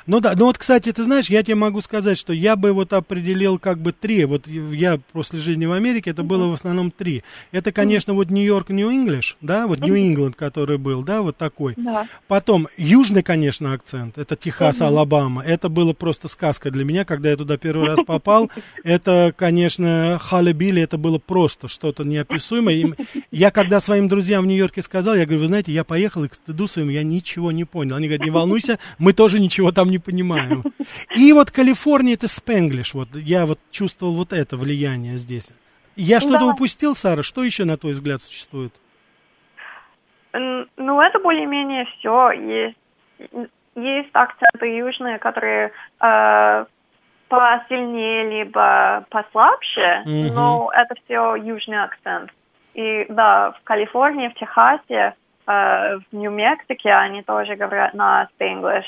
Ну да, ну вот, кстати, ты знаешь, я тебе могу сказать, что я бы вот определил как бы три. Вот я после жизни в Америке, это было в основном три. Это, конечно, вот Нью-Йорк, Нью-Инглиш, да, вот Нью-Ингланд, который был, да, вот такой. Да. Потом южный, конечно, акцент, это Техас, Алабама. Это было просто сказка для меня, когда я туда первый раз попал. Это, конечно, Халли это было просто что-то неописуемое. И я когда своим друзьям в Нью-Йорке сказал, я говорю, вы знаете, я поехал, и к стыду своему я ничего не понял. Они говорят, не волнуйся, мы тоже ничего там не понимаем. И вот Калифорния это спенглиш, вот я вот чувствовал вот это влияние здесь. Я что-то Да. упустил, Сара? Что еще, на твой взгляд, существует? Ну, это более-менее все. Есть, есть акценты южные, которые э, посильнее, либо послабше, Мгм. но это все южный акцент. И да, в Калифорнии, в Техасе, э, в Нью-Мексике они тоже говорят на спенглиш.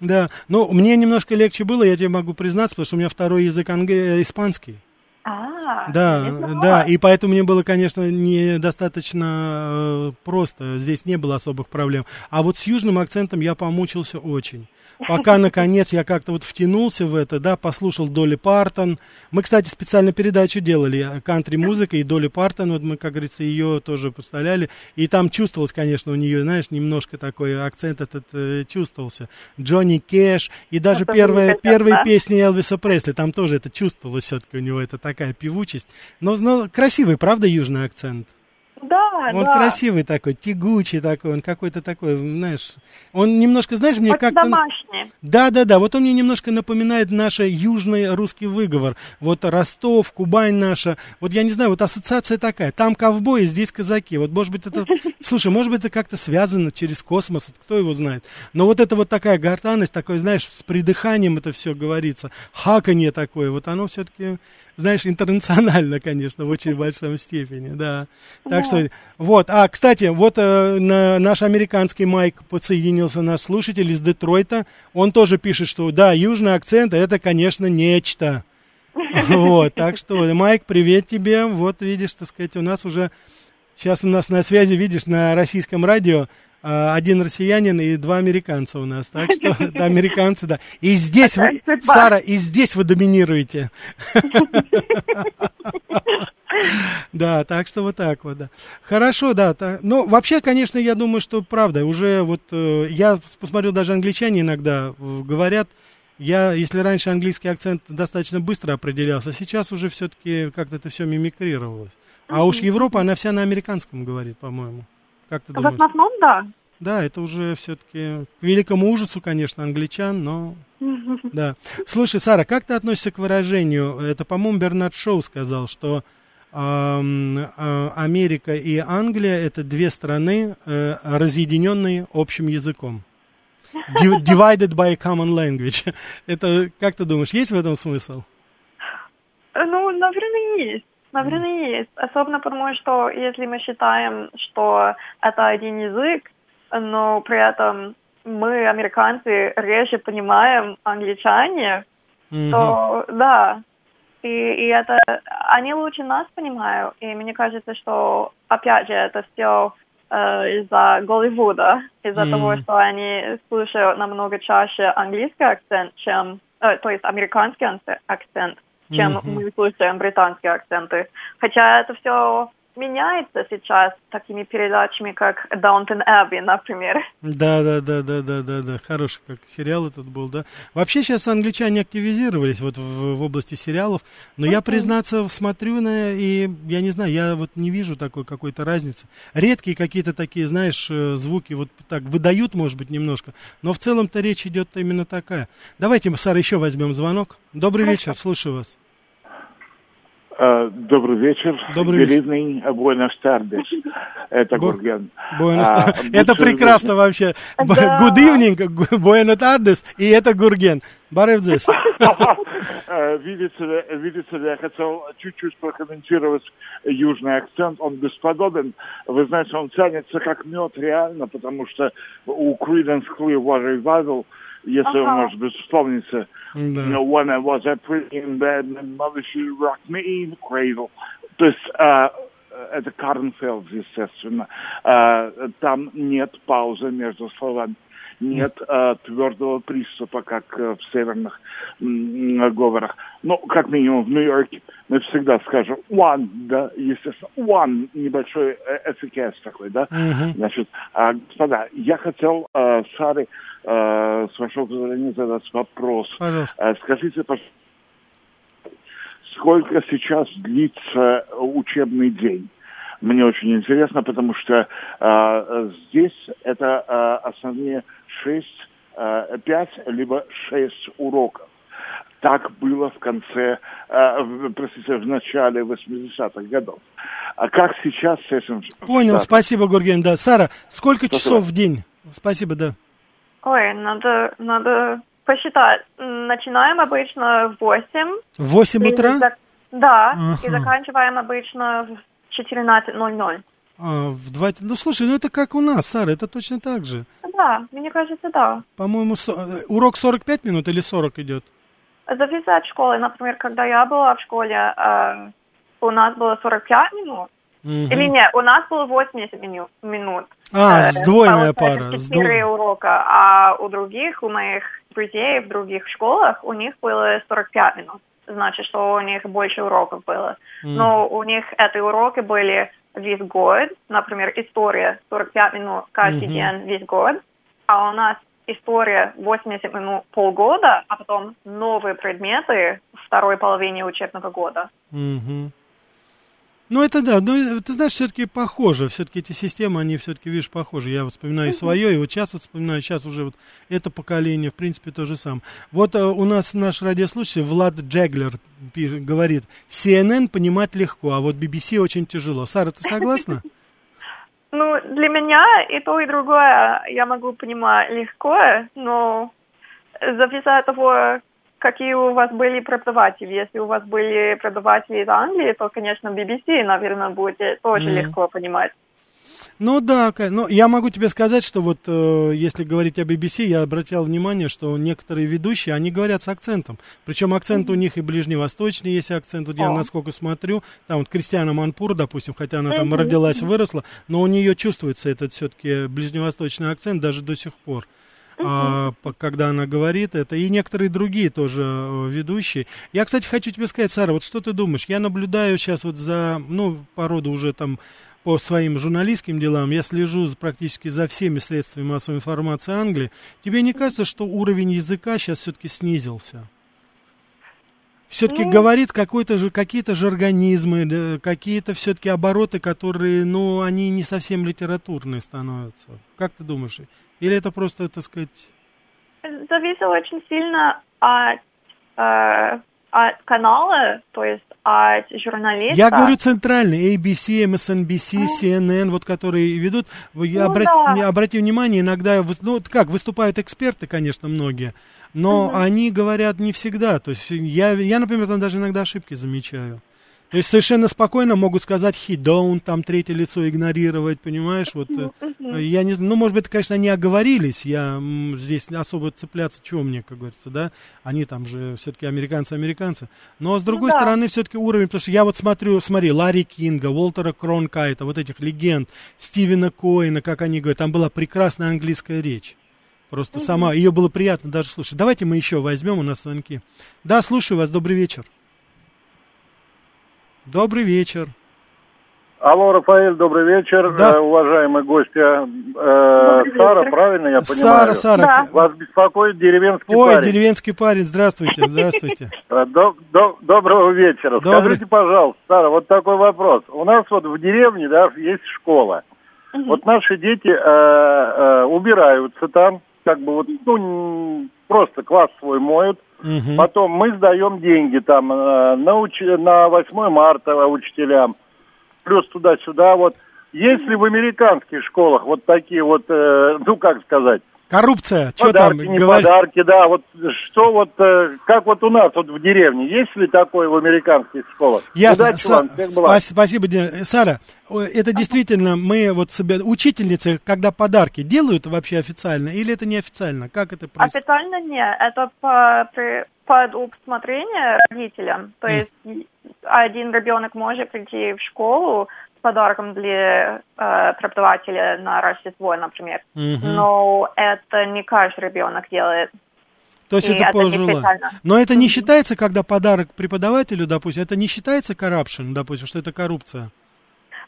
Да, ну, мне немножко легче было, я тебе могу признаться, потому что у меня второй язык анг- э, испанский. А, Да, да, и поэтому мне было, конечно, недостаточно э, просто, здесь не было особых проблем. А вот с южным акцентом я помучился очень. Пока, наконец, я как-то вот втянулся в это, да, послушал Долли Партон. Мы, кстати, специально передачу делали, э, кантри-музыка, и Долли Партон, вот мы, как говорится, ее тоже поставляли. И там чувствовалось, конечно, у нее, знаешь, немножко такой акцент этот э, чувствовался. Джонни Кэш, и даже Это первые, великолепно. первые песни Элвиса Пресли, там тоже это чувствовалось все-таки у него, это такая певучесть. Но, но красивый, правда, южный акцент? Да, Он да. красивый такой, тягучий такой, он какой-то такой, знаешь, он немножко, знаешь, мне как-то... домашний. Да, да, да, вот он мне немножко напоминает наш южный русский выговор. Вот Ростов, Кубань наша. Вот я не знаю, вот ассоциация такая. Там ковбои, здесь казаки. Вот может быть это... Слушай, может быть это как-то связано через космос, кто его знает. Но вот это вот такая гортанность, такой, знаешь, с придыханием это все говорится. Хаканье такое, вот оно все-таки, знаешь, интернационально, конечно, в очень большом степени, да. Так что, вот, а, кстати, вот э, на- наш американский Майк подсоединился, наш слушатель из Детройта, он тоже пишет, что да, южный акцент, это, конечно, нечто. Вот, так что, Майк, привет тебе, вот видишь, так сказать, у нас уже, сейчас у нас на связи, видишь, на российском радио, один россиянин и два американца у нас, так что, да, американцы, да. И здесь вы. Сара, и здесь вы доминируете. Да, так что вот так вот, да. Хорошо, да. та- ну, вообще, конечно, я думаю, что правда, уже вот э, я посмотрел, даже англичане иногда э, говорят, я, если раньше английский акцент достаточно быстро определялся, сейчас уже все-таки как-то это все мимикрировалось. А уж Европа, она вся на американском говорит, по-моему. Как ты В думаешь? основном, да. Да, это уже все-таки к великому ужасу, конечно, англичан, но да. Слушай, Сара, как ты относишься к выражению? Это, по-моему, Бернард Шоу сказал, что а, Америка и Англия это две страны, э, разъединенные общим языком. Di- Divided by a common language. Это, как ты думаешь, есть в этом смысл? Ну, наверное, есть. Наверное, есть. Особенно потому, что если мы считаем, что это один язык, но при этом мы, американцы, реже понимаем англичане, Мгм. то да. И, и это они лучше нас понимают. И мне кажется, что опять же это все из-за Голливуда, из-за Мгм. того, что они слушают намного чаще английский акцент, чем э, то есть американский акцент, чем Мгм. мы слушаем британские акценты. Хотя это все меняется сейчас такими передачами, как Downton Abbey, например. Да, да, да, да, да, да, да. Хороший как сериал этот был, да. Вообще сейчас англичане активизировались вот в, в области сериалов, но я, признаться, смотрю на, и я не знаю, я вот не вижу такой какой-то разницы. Редкие какие-то такие, знаешь, э, звуки вот так выдают, может быть, немножко, но в целом-то речь идет именно такая. Давайте, Сара, еще возьмем звонок. Добрый вечер, слушаю вас. Э, Добрый вечер. Добрый Good evening, buenas tardes. Это Гурген. Buenos- А, это прекрасно вообще. Да. Good evening, buenas tardes, и это Гурген. Баревдзес. Видите ли, видите я хотел чуть-чуть прокомментировать южный акцент. Он бесподобен. Вы знаете, он тянется как мед реально, потому что у Creedence Clearwater Revival, если вы, Ага. может быть, вспомните, Да. you know, when I was a pretty in bed, and mother she rocked me in the cradle. То есть, а, э, это Карнфелд, естественно. Э, там нет паузы между словами нет э, твердого приступа, как э, в северных э, говорах. Ну, как минимум в Нью-Йорке мы всегда скажем one, да, естественно, one, небольшой эффекес такой, да. Uh-huh. Значит, э, господа, я хотел э, Саре, э, с вашего позволения, задать вопрос. Пожалуйста. Э, скажите, пожалуйста, сколько сейчас длится учебный день? Мне очень интересно, потому что э, здесь это э, основные шесть, э, пять либо шесть уроков. Так было в конце, э, простите, в начале 80-х годов. А как сейчас с этим? Понял, спасибо, Гурген, да. Сара, сколько спасибо. часов в день? Спасибо, да. Ой, надо, надо посчитать. Начинаем обычно в 8. В 8 утра? Да, ага. и заканчиваем обычно в 14.00. А, в 2... Ну, слушай, ну это как у нас, Сара, это точно так же. Да, мне кажется, да. По-моему, со... Э, урок 45 минут или 40 идет? Зависит от школы. Например, когда я была в школе, э, у нас было 45 минут. Угу. Или нет, у нас было 80 минут. А, э, сдвоенная пара. 4 Сдво... урока, а у других, у моих друзей в других школах, у них было 45 минут. Значит, что у них больше уроков было. Mm. Но у них эти уроки были весь год. Например, история 45 минут каждый mm-hmm. день весь год. А у нас история 80 минут полгода, а потом новые предметы в второй половине учебного года. Mm-hmm. Ну, это да, но ну, ты знаешь, все-таки похоже, все-таки эти системы, они все-таки, видишь, похожи. Я вспоминаю свое, и вот сейчас вот вспоминаю, сейчас уже вот это поколение, в принципе, то же самое. Вот uh, у нас наш радиослушатель Влад Джеглер говорит, CNN понимать легко, а вот BBC очень тяжело. Сара, ты согласна? Ну, для меня и то, и другое я могу понимать легко, но зависит от того, какие у вас были преподаватели. Если у вас были преподаватели из Англии, то, конечно, BBC, наверное, будет тоже mm. легко понимать. Ну да, ну я могу тебе сказать, что вот э, если говорить о BBC, я обратил внимание, что некоторые ведущие, они говорят с акцентом. Причем акцент mm-hmm. у них и ближневосточный есть акцент. Вот oh. я насколько смотрю, там вот Кристиана Манпур, допустим, хотя она там mm-hmm. родилась, выросла, но у нее чувствуется этот все-таки ближневосточный акцент даже до сих пор а, когда она говорит это, и некоторые другие тоже э, ведущие. Я, кстати, хочу тебе сказать, Сара, вот что ты думаешь? Я наблюдаю сейчас вот за, ну, по роду уже там по своим журналистским делам, я слежу практически за всеми средствами массовой информации Англии. Тебе не кажется, что уровень языка сейчас все-таки снизился? все-таки ну, говорит какой-то же, какие-то же организмы, какие-то все-таки обороты, которые, ну, они не совсем литературные становятся. Как ты думаешь? Или это просто, так сказать... Зависит очень сильно от, э, от канала, то есть от журналиста. Я говорю центральный, ABC, MSNBC, CNN, вот которые ведут. Вы ну, обрати, да. обрати внимание, иногда, ну, как, выступают эксперты, конечно, многие, но угу. они говорят не всегда. То есть я, я, например, там даже иногда ошибки замечаю. То есть совершенно спокойно могут сказать he don't, там третье лицо игнорировать, понимаешь, вот uh-huh. я не знаю, ну, может быть, конечно, они оговорились, я здесь особо цепляться, чего мне, как говорится, да, они там же все-таки американцы-американцы, но с другой ну, да. стороны все-таки уровень, потому что я вот смотрю, смотри, Ларри Кинга, Уолтера Кронкайта, вот этих легенд, Стивена Коина, как они говорят, там была прекрасная английская речь. Просто угу. сама, ее было приятно даже слушать. Давайте мы еще возьмем у нас звонки. Да, слушаю вас, добрый вечер. Добрый вечер. Алло, Рафаэль, добрый вечер. Да. Э, уважаемые гости. Э, Сара, правильно я понимаю? Сара, Сара. Да. Вас беспокоит деревенский Ой, парень. Ой, деревенский парень, здравствуйте, здравствуйте. Э, до, до, доброго вечера. Добрый. Скажите, пожалуйста, Сара, вот такой вопрос. У нас вот в деревне, да, есть школа. Угу. Вот наши дети э, э, убираются там, как бы вот, ну, просто класс свой моют. Угу. Потом мы сдаем деньги там э, на, уч... на 8 марта учителям, плюс туда-сюда. Вот если в американских школах вот такие вот, э, ну как сказать, Коррупция, что там? не говор... подарки, да. Вот что вот, э, как вот у нас вот в деревне, есть ли такое в американских школах? Ясно. Удачи Са- вам, всех благ. Спасибо, Дина. Сара, это действительно мы вот себе, учительницы, когда подарки делают вообще официально или это неофициально? Как это происходит? Официально нет, это по, при, под усмотрение родителям. То есть один ребенок может прийти в школу, подарком для э, преподавателя на Рождество, например. Мгм. Но это не каждый ребенок делает. То есть И это по не желанию. специально. Но это не считается, когда подарок преподавателю, допустим, это не считается corruption, допустим, что это коррупция.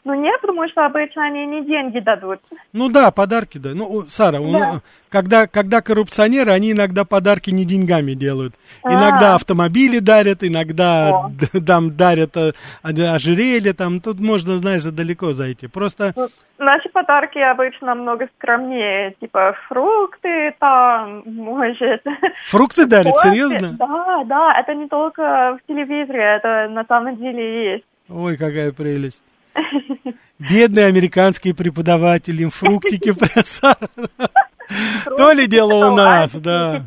Ну нет, потому что обычно они не деньги дадут. Ну да, подарки, да. Ну, Сара, Да. когда, когда коррупционеры, они иногда подарки не деньгами делают. А. Иногда автомобили дарят, иногда О. там дарят э, ожерелье, там, тут можно, знаешь, далеко зайти. Просто, Ну, Наши подарки обычно намного скромнее, типа фрукты там, может. фрукты дарят, серьезно? Да, да, это не только в телевизоре, это на самом деле есть. Ой, какая прелесть. Бедные американские преподаватели, им фруктики. То ли дело у нас, да.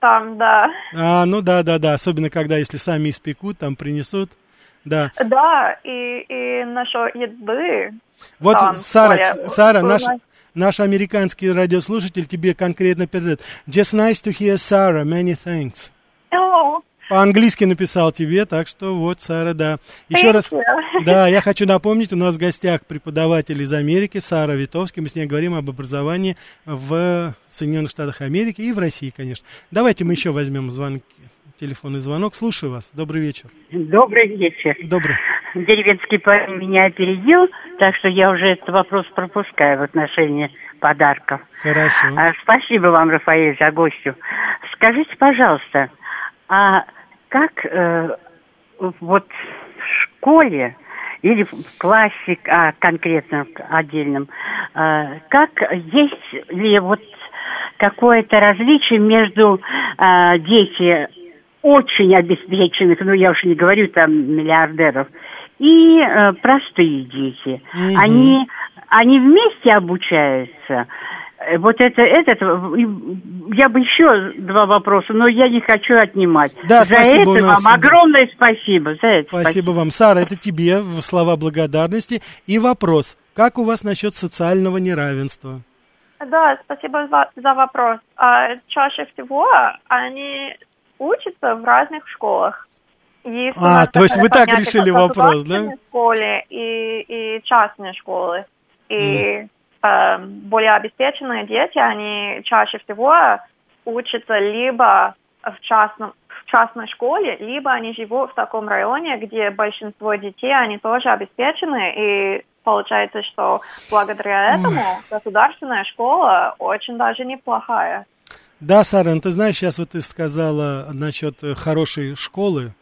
Там, да. А, ну да, да, да, особенно когда, если сами испекут, там принесут, да. Да, и, и насчет еды. Вот, там Сара, кс- Сара, наш, наш американский радиослушатель тебе конкретно передает. Just nice to hear Sarah, many thanks. О, По-английски написал тебе, так что вот, Сара, да. Еще раз, да, я хочу напомнить, у нас в гостях преподаватель из Америки, Сара Витовский. Мы с ней говорим об образовании в Соединенных Штатах Америки и в России, конечно. Давайте мы еще возьмем звонок, телефонный звонок. Слушаю вас. Добрый вечер. Добрый вечер. Добрый. Деревенский парень меня опередил, так что я уже этот вопрос пропускаю в отношении подарков. Хорошо. А, спасибо вам, Рафаэль, за гостю. Скажите, пожалуйста, а как э, вот в школе или в классе, а конкретно в отдельном, э, как есть ли вот какое-то различие между э, дети очень обеспеченных, ну я уж не говорю там миллиардеров, и э, простые дети. Мгм. Они, они вместе обучаются. Э, Вот это, этот, я бы еще два вопроса, но я не хочу отнимать. Да, за спасибо, это нас- вам огромное спасибо. За это Спасибо вам. Сара, это тебе слова благодарности. И вопрос. Как у вас насчет социального неравенства? Да, спасибо за, за вопрос. А, чаще всего они учатся в разных школах. Есть А, то есть вы так решили вопрос, да? школы и, и частные школы. И э, более обеспеченные дети, они чаще всего учатся либо в частном в частной школе, либо они живут в таком районе, где большинство детей, они тоже обеспечены, и получается, что благодаря этому государственная школа очень даже неплохая. Да, Сара, ну ты знаешь, сейчас вот ты сказала насчет э, хорошей школы.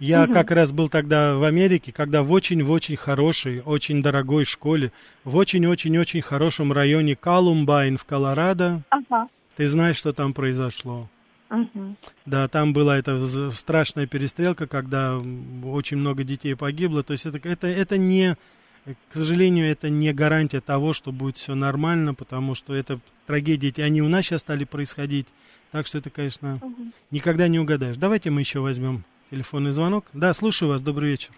Я Мгм. как раз был тогда в Америке, когда в очень-в очень хорошей, очень дорогой школе, в очень-очень-очень хорошем районе Колумбайн в Колорадо. Ага. Ты знаешь, что там произошло? Мгм. Да, там была эта страшная перестрелка, когда очень много детей погибло. То есть это, это, это не, к сожалению, это не гарантия того, что будет все нормально, потому что это трагедии, и они у нас сейчас стали происходить. Так что это, конечно, Мгм. никогда не угадаешь. Давайте мы еще возьмем телефонный звонок. Да, слушаю вас, добрый вечер.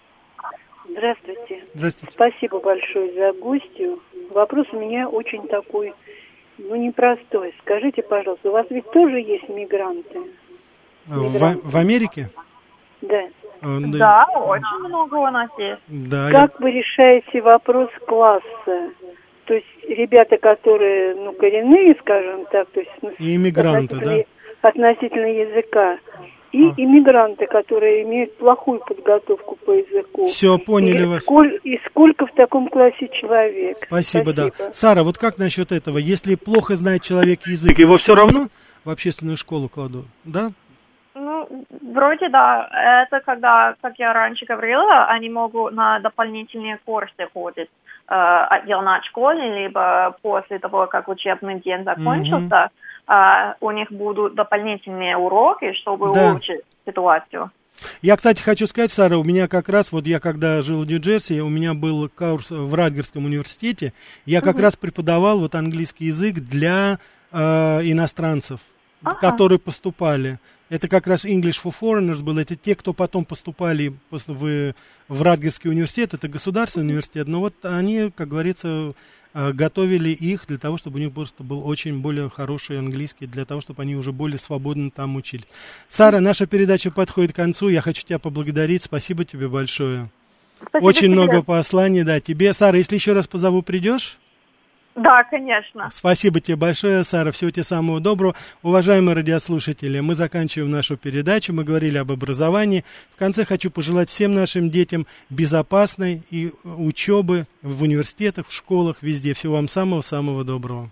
Здравствуйте. Здравствуйте. Спасибо большое за гостью. Вопрос у меня очень такой, ну, непростой. Скажите, пожалуйста, у вас ведь тоже есть мигранты? В, в Америке? Да. Э, Да, очень много у нас есть. Да, я- Как вы решаете вопрос класса? То есть ребята, которые, ну, коренные, скажем так, то есть... ну, И иммигранты, да? относительно- Относительно языка. И А. иммигранты, которые имеют плохую подготовку по языку. Всё, поняли и вас. сколь- и сколько в таком классе человек? Спасибо, да. Сара, вот как насчет этого? Если плохо знает человек язык, его все равно в общественную школу кладут, да? Ну, вроде да. Это когда, как я раньше говорила, они могут на дополнительные курсы ходить э, отдельно от школы, либо после того, как учебный день закончился, э, у них будут дополнительные уроки, чтобы Да. улучшить ситуацию. Я, кстати, хочу сказать, Сара, у меня как раз, вот я когда жил в Нью-Джерси, у меня был курс в Радгерском университете, я как Мгм. раз преподавал вот английский язык для э, иностранцев, Ага. которые поступали. Это как раз English for Foreigners был, это те, кто потом поступали пос- в, в Радгерский университет, это государственный университет, но вот они, как говорится, э, готовили их для того, чтобы у них просто был очень более хороший английский, для того, чтобы они уже более свободно там учили. Сара, наша передача подходит к концу. Я хочу тебя поблагодарить. Спасибо тебе большое. Спасибо Очень тебе. много посланий, да, тебе. Сара, если еще раз позову, придешь? Да, конечно. Спасибо тебе большое, Сара. Всего тебе самого доброго. Уважаемые радиослушатели, мы заканчиваем нашу передачу. Мы говорили об образовании. В конце хочу пожелать всем нашим детям безопасной и учебы в университетах, в школах, везде. Всего вам самого-самого доброго.